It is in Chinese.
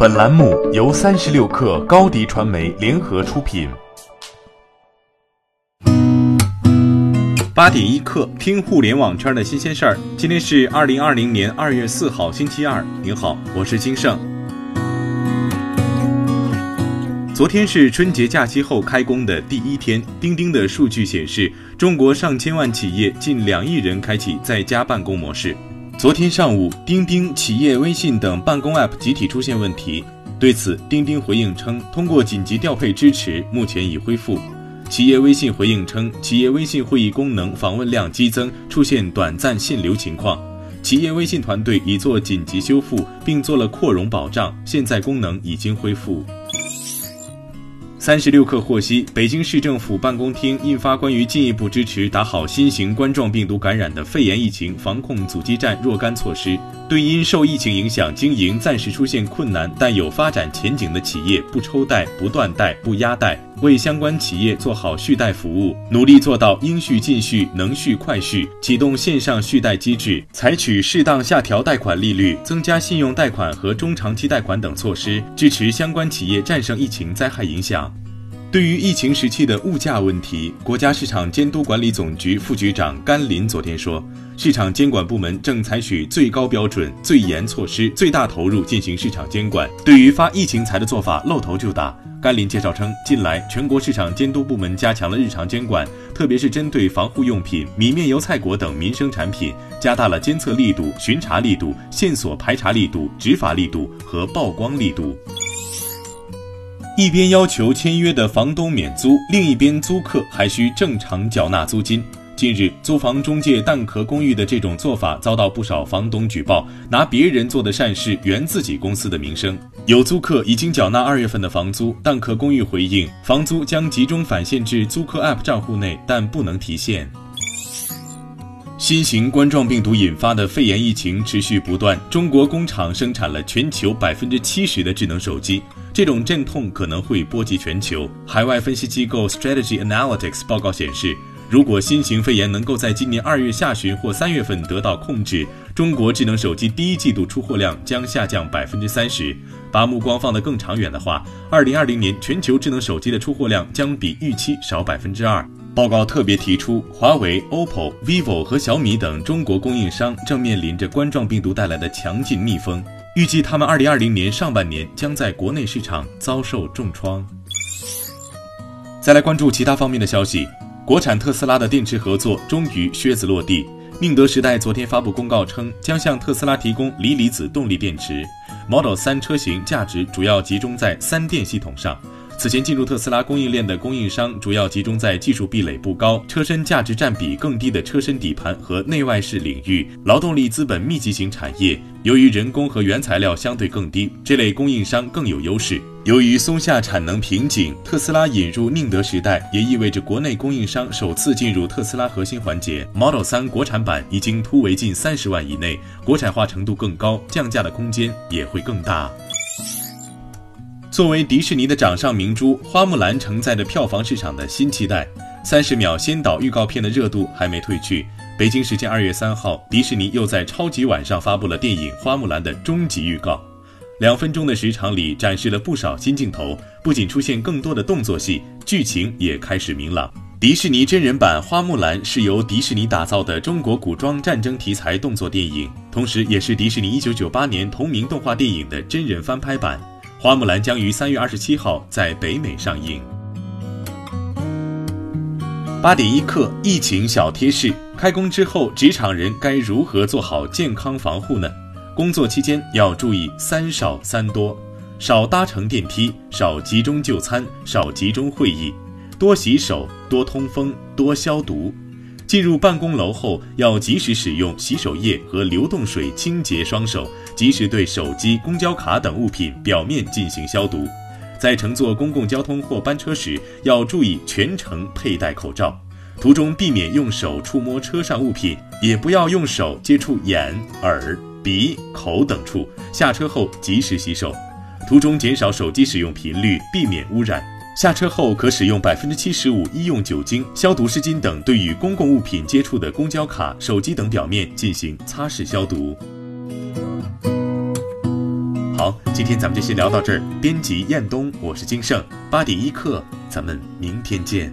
本栏目由三十六氪高低传媒联合出品。八点一刻，听互联网圈的新鲜事儿。今天是二零二零年二月四号，星期二。您好，我是金盛。昨天是春节假期后开工的第一天，钉钉的数据显示，中国上千万企业近两亿人开启在家办公模式。昨天上午，钉钉、企业微信等办公 App 集体出现问题，对此，钉钉回应称，通过紧急调配支持，目前已恢复。企业微信回应称，企业微信会议功能访问量激增，出现短暂限流情况，企业微信团队已做紧急修复，并做了扩容保障，现在功能已经恢复。三十六氪获悉，北京市政府办公厅印发关于进一步支持打好新型冠状病毒感染的肺炎疫情防控阻击战若干措施，对因受疫情影响经营暂时出现困难但有发展前景的企业，不抽贷、不断贷、不压贷，为相关企业做好续贷服务，努力做到应续尽续、能续快续，启动线上续贷机制，采取适当下调贷款利率、增加信用贷款和中长期贷款等措施，支持相关企业战胜疫情灾害影响。对于疫情时期的物价问题，国家市场监督管理总局副局长甘霖昨天说，市场监管部门正采取最高标准、最严措施、最大投入进行市场监管。对于发疫情财的做法露头就打。甘霖介绍称，近来全国市场监督部门加强了日常监管，特别是针对防护用品、米面油菜果等民生产品，加大了监测力度、巡查力度、线索排查力度、执法力度和曝光力度。一边要求签约的房东免租，另一边租客还需正常缴纳租金。近日，租房中介蛋壳公寓的这种做法遭到不少房东举报，拿别人做的善事圆自己公司的名声。有租客已经缴纳二月份的房租，蛋壳公寓回应，房租将集中返现至租客 App 账户内，但不能提现。新型冠状病毒引发的肺炎疫情持续不断，中国工厂生产了全球百分之七十的智能手机。这种阵痛可能会波及全球。海外分析机构 Strategy Analytics 报告显示，如果新型肺炎能够在今年二月下旬或三月份得到控制，中国智能手机第一季度出货量将下降百分之三十。把目光放得更长远的话，二零二零年全球智能手机的出货量将比预期少百分之二。报告特别提出，华为、OPPO、vivo 和小米等中国供应商正面临着冠状病毒带来的强劲逆风。预计他们二零二零年上半年将在国内市场遭受重创。再来关注其他方面的消息，国产特斯拉的电池合作终于靴子落地。宁德时代昨天发布公告称，将向特斯拉提供锂离子动力电池，Model 3车型价值主要集中在三电系统上。此前进入特斯拉供应链的供应商主要集中在技术壁垒不高、车身价值占比更低的车身底盘和内外饰领域，劳动力资本密集型产业。由于人工和原材料相对更低，这类供应商更有优势。由于松下产能瓶颈，特斯拉引入宁德时代，也意味着国内供应商首次进入特斯拉核心环节。Model 3国产版已经突围近三十万以内，国产化程度更高，降价的空间也会更大。作为迪士尼的掌上明珠，《花木兰》承载着票房市场的新期待。三十秒先导预告片的热度还没褪去。北京时间二月三号，迪士尼又在超级晚上发布了电影《花木兰》的终极预告。两分钟的时长里，展示了不少新镜头，不仅出现更多的动作戏，剧情也开始明朗。迪士尼真人版《花木兰》是由迪士尼打造的中国古装战争题材动作电影，同时也是迪士尼一九九八年同名动画电影的真人翻拍版。花木兰将于三月二十七号在北美上映。八点一刻，疫情小贴士：开工之后，职场人该如何做好健康防护呢？工作期间要注意三少三多：少搭乘电梯，少集中就餐，少集中会议，多洗手，多通风，多消毒。进入办公楼后，要及时使用洗手液和流动水清洁双手，及时对手机、公交卡等物品表面进行消毒。在乘坐公共交通或班车时，要注意全程佩戴口罩。途中避免用手触摸车上物品，也不要用手接触眼、耳、鼻、口等处。下车后及时洗手。途中减少手机使用频率，避免污染。下车后可使用百分之七十五医用酒精、消毒湿巾等，对与公共物品接触的公交卡、手机等表面进行擦拭消毒。好。今天咱们就先聊到这儿。编辑彦东，我是金盛，八点一刻，咱们明天见。